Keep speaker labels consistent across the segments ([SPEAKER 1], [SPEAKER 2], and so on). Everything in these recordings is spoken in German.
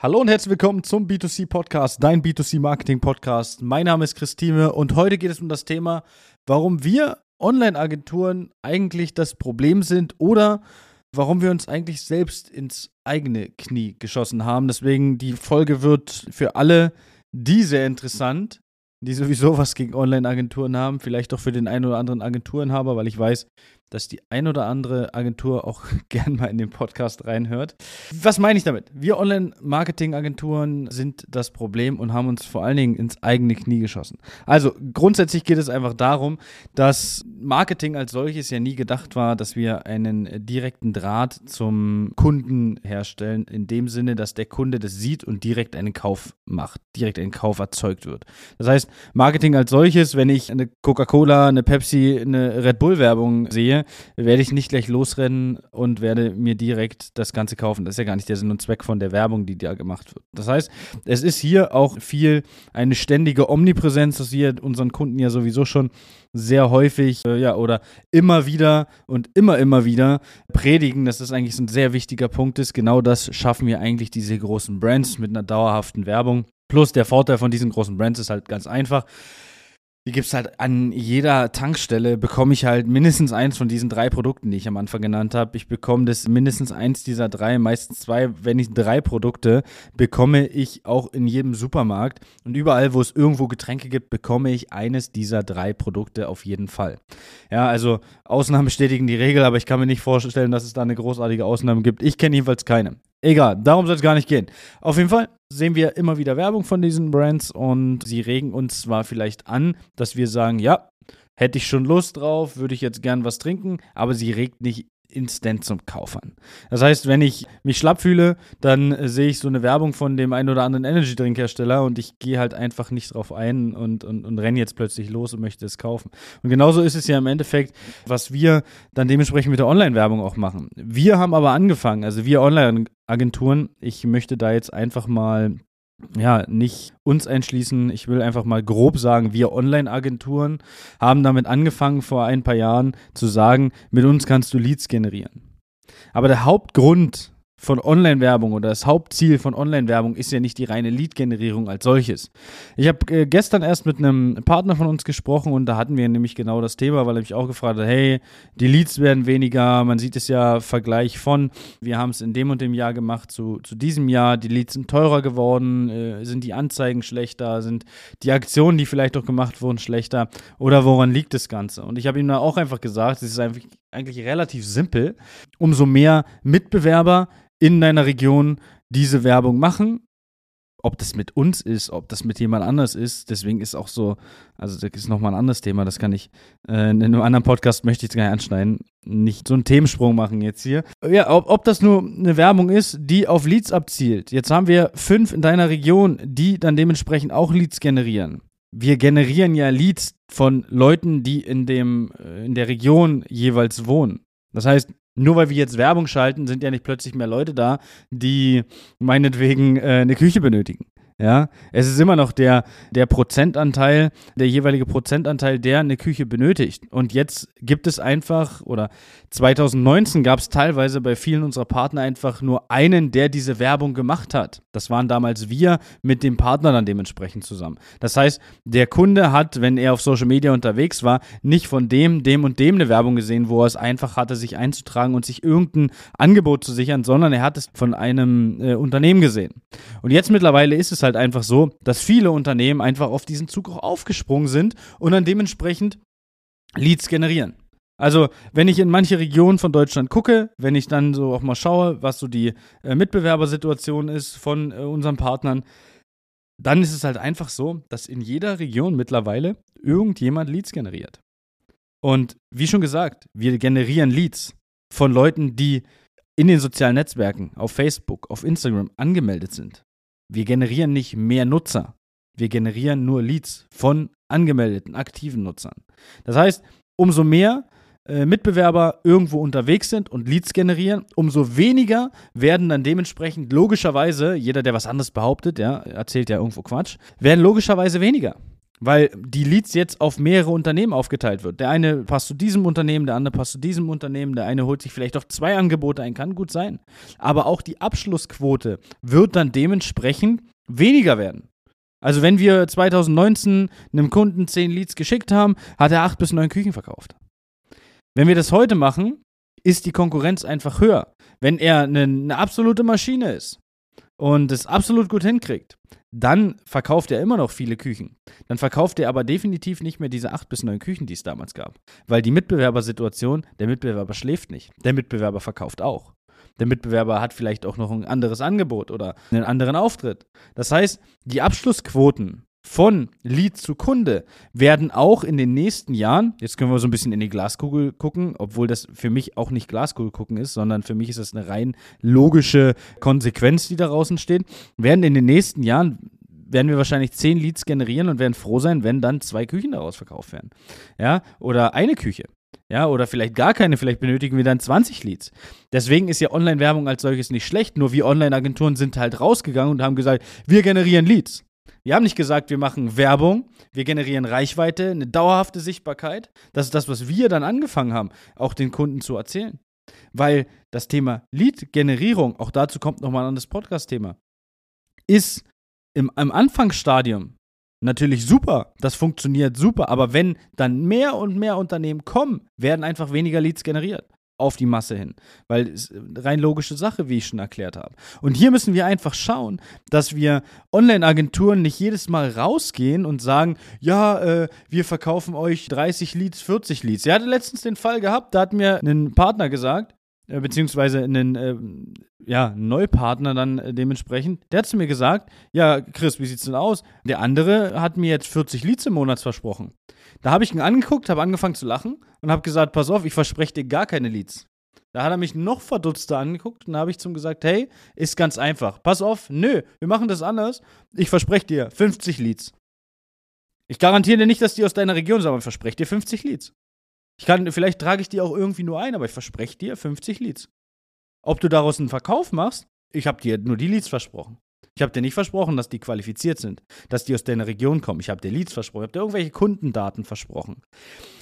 [SPEAKER 1] Hallo und herzlich willkommen zum B2C Podcast, dein B2C Marketing Podcast. Mein Name ist Christine und heute geht es um das Thema, warum wir Online-Agenturen eigentlich das Problem sind oder warum wir uns eigentlich selbst ins eigene Knie geschossen haben. Deswegen die Folge wird für alle die sehr interessant, die sowieso was gegen Online-Agenturen haben, vielleicht auch für den einen oder anderen Agenturenhaber, weil ich weiß, dass die ein oder andere Agentur auch gern mal in den Podcast reinhört. Was meine ich damit? Wir Online-Marketing-Agenturen sind das Problem und haben uns vor allen Dingen ins eigene Knie geschossen. Also grundsätzlich geht es einfach darum, dass Marketing als solches ja nie gedacht war, dass wir einen direkten Draht zum Kunden herstellen, in dem Sinne, dass der Kunde das sieht und direkt einen Kauf macht, direkt einen Kauf erzeugt wird. Das heißt, Marketing als solches, wenn ich eine Coca-Cola, eine Pepsi, eine Red Bull-Werbung sehe, werde ich nicht gleich losrennen und werde mir direkt das Ganze kaufen. Das ist ja gar nicht der Sinn und Zweck von der Werbung, die da gemacht wird. Das heißt, es ist hier auch viel eine ständige Omnipräsenz, dass wir unseren Kunden ja sowieso schon sehr häufig äh, ja oder immer wieder und immer immer wieder predigen, dass das eigentlich so ein sehr wichtiger Punkt ist. Genau das schaffen wir eigentlich diese großen Brands mit einer dauerhaften Werbung. Plus der Vorteil von diesen großen Brands ist halt ganz einfach die gibt es halt an jeder Tankstelle, bekomme ich halt mindestens eins von diesen drei Produkten, die ich am Anfang genannt habe. Ich bekomme das mindestens eins dieser drei, meistens zwei, wenn nicht drei Produkte, bekomme ich auch in jedem Supermarkt. Und überall, wo es irgendwo Getränke gibt, bekomme ich eines dieser drei Produkte auf jeden Fall. Ja, also Ausnahmen bestätigen die Regel, aber ich kann mir nicht vorstellen, dass es da eine großartige Ausnahme gibt. Ich kenne jedenfalls keine. Egal, darum soll es gar nicht gehen. Auf jeden Fall sehen wir immer wieder Werbung von diesen Brands und sie regen uns zwar vielleicht an, dass wir sagen, ja, hätte ich schon Lust drauf, würde ich jetzt gern was trinken, aber sie regt nicht instant zum Kauf an. Das heißt, wenn ich mich schlapp fühle, dann äh, sehe ich so eine Werbung von dem einen oder anderen Energy-Drink-Hersteller und ich gehe halt einfach nicht drauf ein und, und, und renne jetzt plötzlich los und möchte es kaufen. Und genauso ist es ja im Endeffekt, was wir dann dementsprechend mit der Online-Werbung auch machen. Wir haben aber angefangen, also wir Online-Agenturen, ich möchte da jetzt einfach mal ja, nicht uns einschließen. Ich will einfach mal grob sagen, wir Online-Agenturen haben damit angefangen vor ein paar Jahren zu sagen, mit uns kannst du Leads generieren. Aber der Hauptgrund, von Online-Werbung oder das Hauptziel von Online-Werbung ist ja nicht die reine Lead-Generierung als solches. Ich habe äh, gestern erst mit einem Partner von uns gesprochen und da hatten wir nämlich genau das Thema, weil er mich auch gefragt hat, hey, die Leads werden weniger, man sieht es ja Vergleich von, wir haben es in dem und dem Jahr gemacht zu, zu diesem Jahr, die Leads sind teurer geworden, äh, sind die Anzeigen schlechter, sind die Aktionen, die vielleicht auch gemacht wurden, schlechter oder woran liegt das Ganze? Und ich habe ihm da auch einfach gesagt, es ist einfach eigentlich relativ simpel. Umso mehr Mitbewerber in deiner Region diese Werbung machen. Ob das mit uns ist, ob das mit jemand anders ist, deswegen ist auch so, also das ist nochmal ein anderes Thema, das kann ich äh, in einem anderen Podcast möchte ich jetzt gar nicht anschneiden, nicht so einen Themensprung machen jetzt hier. Ja, ob, ob das nur eine Werbung ist, die auf Leads abzielt. Jetzt haben wir fünf in deiner Region, die dann dementsprechend auch Leads generieren wir generieren ja Leads von Leuten, die in dem äh, in der Region jeweils wohnen. Das heißt, nur weil wir jetzt Werbung schalten, sind ja nicht plötzlich mehr Leute da, die meinetwegen äh, eine Küche benötigen. Ja, es ist immer noch der, der Prozentanteil, der jeweilige Prozentanteil, der eine Küche benötigt. Und jetzt gibt es einfach, oder 2019 gab es teilweise bei vielen unserer Partner einfach nur einen, der diese Werbung gemacht hat. Das waren damals wir mit dem Partner dann dementsprechend zusammen. Das heißt, der Kunde hat, wenn er auf Social Media unterwegs war, nicht von dem, dem und dem eine Werbung gesehen, wo er es einfach hatte, sich einzutragen und sich irgendein Angebot zu sichern, sondern er hat es von einem äh, Unternehmen gesehen. Und jetzt mittlerweile ist es halt einfach so, dass viele Unternehmen einfach auf diesen Zug auch aufgesprungen sind und dann dementsprechend Leads generieren. Also, wenn ich in manche Regionen von Deutschland gucke, wenn ich dann so auch mal schaue, was so die äh, Mitbewerbersituation ist von äh, unseren Partnern, dann ist es halt einfach so, dass in jeder Region mittlerweile irgendjemand Leads generiert. Und wie schon gesagt, wir generieren Leads von Leuten, die in den sozialen Netzwerken, auf Facebook, auf Instagram angemeldet sind. Wir generieren nicht mehr Nutzer. Wir generieren nur Leads von angemeldeten, aktiven Nutzern. Das heißt, umso mehr äh, Mitbewerber irgendwo unterwegs sind und Leads generieren, umso weniger werden dann dementsprechend logischerweise, jeder, der was anderes behauptet, ja, erzählt ja irgendwo Quatsch, werden logischerweise weniger. Weil die Leads jetzt auf mehrere Unternehmen aufgeteilt wird. Der eine passt zu diesem Unternehmen, der andere passt zu diesem Unternehmen, der eine holt sich vielleicht auch zwei Angebote ein, kann gut sein. Aber auch die Abschlussquote wird dann dementsprechend weniger werden. Also wenn wir 2019 einem Kunden 10 Leads geschickt haben, hat er 8 bis 9 Küchen verkauft. Wenn wir das heute machen, ist die Konkurrenz einfach höher. Wenn er eine, eine absolute Maschine ist und es absolut gut hinkriegt, dann verkauft er immer noch viele Küchen. Dann verkauft er aber definitiv nicht mehr diese 8 bis 9 Küchen, die es damals gab. Weil die Mitbewerbersituation, der Mitbewerber schläft nicht. Der Mitbewerber verkauft auch. Der Mitbewerber hat vielleicht auch noch ein anderes Angebot oder einen anderen Auftritt. Das heißt, die Abschlussquoten von Lead zu Kunde werden auch in den nächsten Jahren, jetzt können wir so ein bisschen in die Glaskugel gucken, obwohl das für mich auch nicht Glaskugel gucken ist, sondern für mich ist das eine rein logische Konsequenz, die daraus entsteht, werden in den nächsten Jahren werden wir wahrscheinlich zehn Leads generieren und werden froh sein, wenn dann zwei Küchen daraus verkauft werden. Ja, oder eine Küche. Ja, oder vielleicht gar keine, vielleicht benötigen wir dann 20 Leads. Deswegen ist ja Online-Werbung als solches nicht schlecht, nur wir Online-Agenturen sind halt rausgegangen und haben gesagt, wir generieren Leads. Wir haben nicht gesagt, wir machen Werbung, wir generieren Reichweite, eine dauerhafte Sichtbarkeit. Das ist das, was wir dann angefangen haben, auch den Kunden zu erzählen. Weil das Thema Lead-Generierung, auch dazu kommt nochmal ein anderes Podcast-Thema, ist im, im Anfangsstadium natürlich super. Das funktioniert super. Aber wenn dann mehr und mehr Unternehmen kommen, werden einfach weniger Leads generiert auf die Masse hin. Weil es rein logische Sache, wie ich schon erklärt habe. Und hier müssen wir einfach schauen, dass wir Online-Agenturen nicht jedes Mal rausgehen und sagen, ja, äh, wir verkaufen euch 30 Leads, 40 Leads. Er hatte letztens den Fall gehabt, da hat mir ein Partner gesagt, äh, beziehungsweise einen äh, ja, Neupartner dann äh, dementsprechend, der hat zu mir gesagt, ja, Chris, wie sieht's denn aus? Der andere hat mir jetzt 40 Leads im Monat versprochen. Da habe ich ihn angeguckt, habe angefangen zu lachen und habe gesagt, pass auf, ich verspreche dir gar keine Leads. Da hat er mich noch verdutzter angeguckt und da habe ich zum gesagt, hey, ist ganz einfach. Pass auf, nö, wir machen das anders. Ich verspreche dir 50 Leads. Ich garantiere dir nicht, dass die aus deiner Region sind, aber ich verspreche dir 50 Leads. Ich kann, vielleicht trage ich die auch irgendwie nur ein, aber ich verspreche dir 50 Leads. Ob du daraus einen Verkauf machst, ich habe dir nur die Leads versprochen. Ich habe dir nicht versprochen, dass die qualifiziert sind, dass die aus deiner Region kommen. Ich habe dir Leads versprochen, ich habe dir irgendwelche Kundendaten versprochen.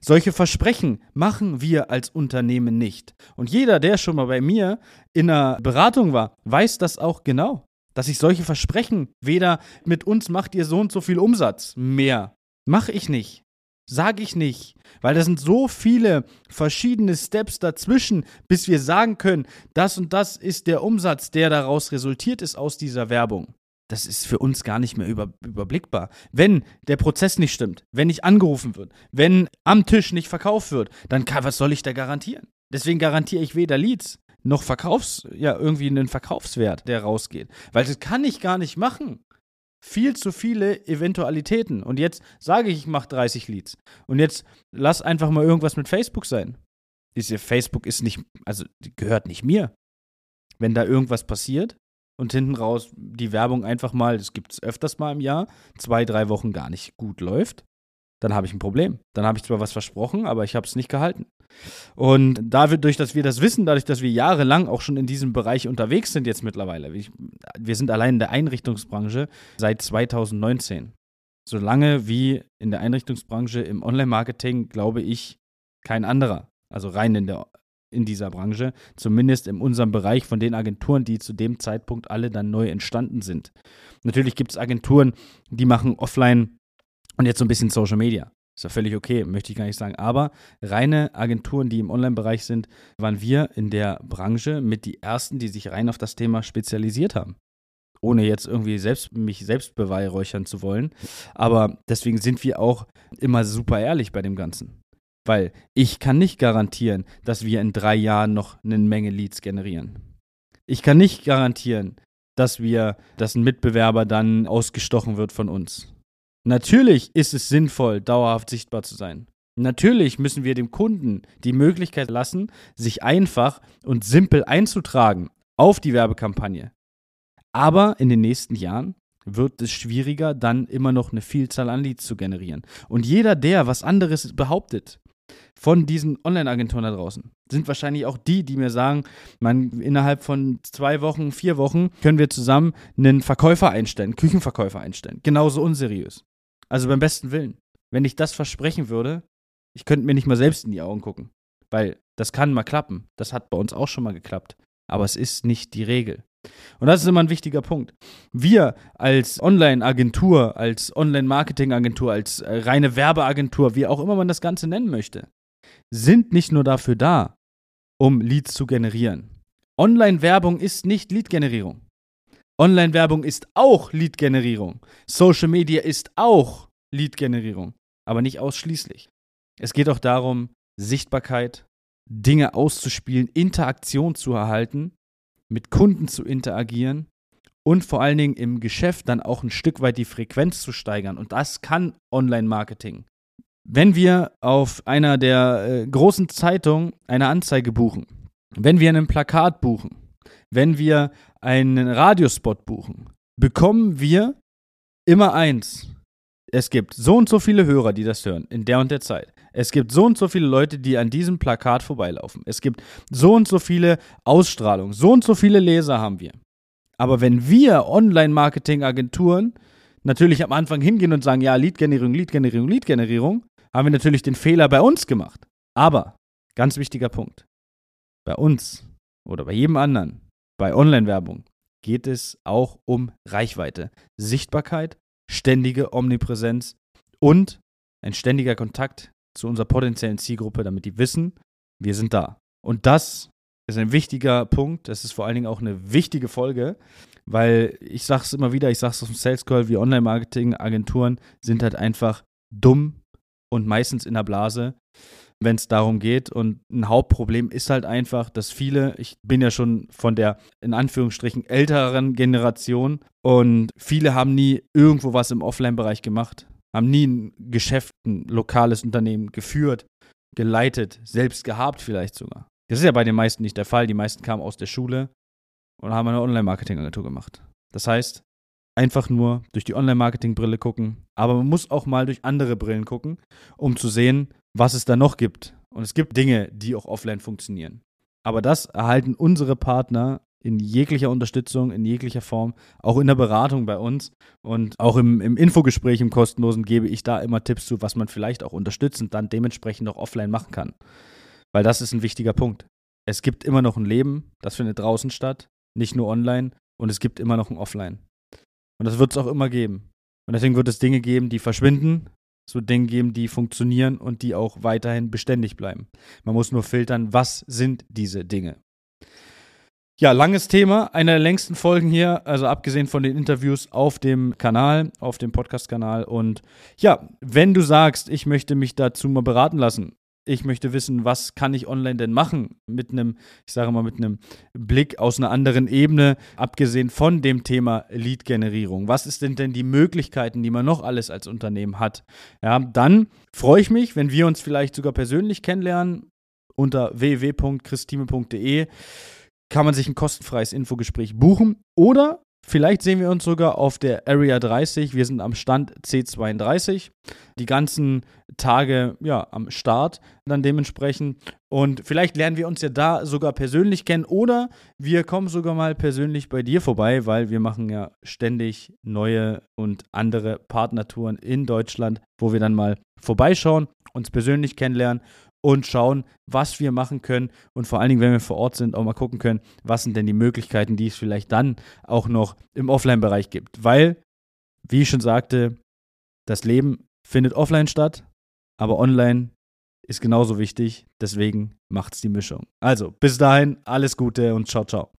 [SPEAKER 1] Solche Versprechen machen wir als Unternehmen nicht. Und jeder, der schon mal bei mir in einer Beratung war, weiß das auch genau. Dass ich solche Versprechen weder mit uns macht ihr so und so viel Umsatz mehr. Mache ich nicht. Sage ich nicht, weil da sind so viele verschiedene Steps dazwischen, bis wir sagen können, das und das ist der Umsatz, der daraus resultiert ist aus dieser Werbung. Das ist für uns gar nicht mehr über, überblickbar. Wenn der Prozess nicht stimmt, wenn nicht angerufen wird, wenn am Tisch nicht verkauft wird, dann kann, was soll ich da garantieren? Deswegen garantiere ich weder Leads noch Verkaufs, ja, irgendwie einen Verkaufswert, der rausgeht. Weil das kann ich gar nicht machen viel zu viele Eventualitäten. Und jetzt sage ich, ich mache 30 Leads. Und jetzt lass einfach mal irgendwas mit Facebook sein. Diese Facebook ist nicht, also gehört nicht mir. Wenn da irgendwas passiert und hinten raus die Werbung einfach mal, das gibt es öfters mal im Jahr, zwei, drei Wochen gar nicht gut läuft, dann habe ich ein Problem. Dann habe ich zwar was versprochen, aber ich habe es nicht gehalten. Und dadurch, dass wir das wissen, dadurch, dass wir jahrelang auch schon in diesem Bereich unterwegs sind jetzt mittlerweile, wir sind allein in der Einrichtungsbranche seit 2019. So lange wie in der Einrichtungsbranche im Online-Marketing, glaube ich, kein anderer. Also rein in, der, in dieser Branche, zumindest in unserem Bereich von den Agenturen, die zu dem Zeitpunkt alle dann neu entstanden sind. Natürlich gibt es Agenturen, die machen offline und jetzt so ein bisschen Social Media. Ist ja völlig okay, möchte ich gar nicht sagen. Aber reine Agenturen, die im Online-Bereich sind, waren wir in der Branche mit die ersten, die sich rein auf das Thema spezialisiert haben. Ohne jetzt irgendwie selbst, mich selbst beweihräuchern zu wollen. Aber deswegen sind wir auch immer super ehrlich bei dem Ganzen. Weil ich kann nicht garantieren, dass wir in drei Jahren noch eine Menge Leads generieren. Ich kann nicht garantieren, dass wir, dass ein Mitbewerber dann ausgestochen wird von uns. Natürlich ist es sinnvoll, dauerhaft sichtbar zu sein. Natürlich müssen wir dem Kunden die Möglichkeit lassen, sich einfach und simpel einzutragen auf die Werbekampagne. Aber in den nächsten Jahren wird es schwieriger, dann immer noch eine Vielzahl an Leads zu generieren. Und jeder, der was anderes behauptet, von diesen Online-Agenturen da draußen, sind wahrscheinlich auch die, die mir sagen, man, innerhalb von zwei Wochen, vier Wochen können wir zusammen einen Verkäufer einstellen, Küchenverkäufer einstellen. Genauso unseriös. Also beim besten Willen. Wenn ich das versprechen würde, ich könnte mir nicht mal selbst in die Augen gucken. Weil das kann mal klappen. Das hat bei uns auch schon mal geklappt. Aber es ist nicht die Regel. Und das ist immer ein wichtiger Punkt. Wir als Online-Agentur, als Online-Marketing-Agentur, als äh, reine Werbeagentur, wie auch immer man das Ganze nennen möchte, sind nicht nur dafür da, um Leads zu generieren. Online-Werbung ist nicht Lead-Generierung. Online-Werbung ist auch Lead-Generierung. Social Media ist auch Lead-Generierung, aber nicht ausschließlich. Es geht auch darum, Sichtbarkeit, Dinge auszuspielen, Interaktion zu erhalten, mit Kunden zu interagieren und vor allen Dingen im Geschäft dann auch ein Stück weit die Frequenz zu steigern. Und das kann Online-Marketing. Wenn wir auf einer der äh, großen Zeitungen eine Anzeige buchen, wenn wir ein Plakat buchen, wenn wir einen Radiospot buchen, bekommen wir immer eins. Es gibt so und so viele Hörer, die das hören, in der und der Zeit. Es gibt so und so viele Leute, die an diesem Plakat vorbeilaufen. Es gibt so und so viele Ausstrahlungen. So und so viele Leser haben wir. Aber wenn wir Online-Marketing-Agenturen natürlich am Anfang hingehen und sagen, ja, Lead-Generierung, Lead-Generierung, Lead-Generierung, haben wir natürlich den Fehler bei uns gemacht. Aber, ganz wichtiger Punkt, bei uns oder bei jedem anderen, bei Online-Werbung, geht es auch um Reichweite, Sichtbarkeit, ständige Omnipräsenz und ein ständiger Kontakt zu unserer potenziellen Zielgruppe, damit die wissen, wir sind da. Und das ist ein wichtiger Punkt. Das ist vor allen Dingen auch eine wichtige Folge, weil ich sage es immer wieder, ich sage es aus dem Sales Call, wie Online-Marketing-Agenturen sind halt einfach dumm und meistens in der Blase, wenn es darum geht. Und ein Hauptproblem ist halt einfach, dass viele, ich bin ja schon von der in Anführungsstrichen älteren Generation und viele haben nie irgendwo was im Offline-Bereich gemacht haben nie ein Geschäft, ein lokales Unternehmen geführt, geleitet, selbst gehabt vielleicht sogar. Das ist ja bei den meisten nicht der Fall. Die meisten kamen aus der Schule und haben eine Online-Marketing-Agentur gemacht. Das heißt, einfach nur durch die Online-Marketing-Brille gucken, aber man muss auch mal durch andere Brillen gucken, um zu sehen, was es da noch gibt. Und es gibt Dinge, die auch offline funktionieren. Aber das erhalten unsere Partner in jeglicher Unterstützung, in jeglicher Form, auch in der Beratung bei uns und auch im, im Infogespräch, im kostenlosen, gebe ich da immer Tipps zu, was man vielleicht auch unterstützend dann dementsprechend auch offline machen kann. Weil das ist ein wichtiger Punkt. Es gibt immer noch ein Leben, das findet draußen statt, nicht nur online und es gibt immer noch ein Offline. Und das wird es auch immer geben. Und deswegen wird es Dinge geben, die verschwinden, wird Dinge geben, die funktionieren und die auch weiterhin beständig bleiben. Man muss nur filtern, was sind diese Dinge. Ja, langes Thema, eine der längsten Folgen hier, also abgesehen von den Interviews auf dem Kanal, auf dem Podcast-Kanal. Und ja, wenn du sagst, ich möchte mich dazu mal beraten lassen, ich möchte wissen, was kann ich online denn machen mit einem, ich sage mal, mit einem Blick aus einer anderen Ebene, abgesehen von dem Thema Lead-Generierung. Was ist denn denn die Möglichkeiten, die man noch alles als Unternehmen hat? Ja, dann freue ich mich, wenn wir uns vielleicht sogar persönlich kennenlernen unter www.christime.de kann man sich ein kostenfreies Infogespräch buchen oder vielleicht sehen wir uns sogar auf der Area 30. Wir sind am Stand C32. Die ganzen Tage ja am Start dann dementsprechend und vielleicht lernen wir uns ja da sogar persönlich kennen oder wir kommen sogar mal persönlich bei dir vorbei, weil wir machen ja ständig neue und andere Partnertouren in Deutschland, wo wir dann mal vorbeischauen, uns persönlich kennenlernen und schauen, was wir machen können und vor allen Dingen, wenn wir vor Ort sind, auch mal gucken können, was sind denn die Möglichkeiten, die es vielleicht dann auch noch im Offline-Bereich gibt. Weil, wie ich schon sagte, das Leben findet offline statt, aber online ist genauso wichtig. Deswegen macht's die Mischung. Also, bis dahin, alles Gute und ciao, ciao.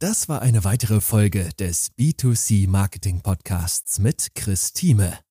[SPEAKER 2] Das war eine weitere Folge des B2C Marketing Podcasts mit Chris Thieme.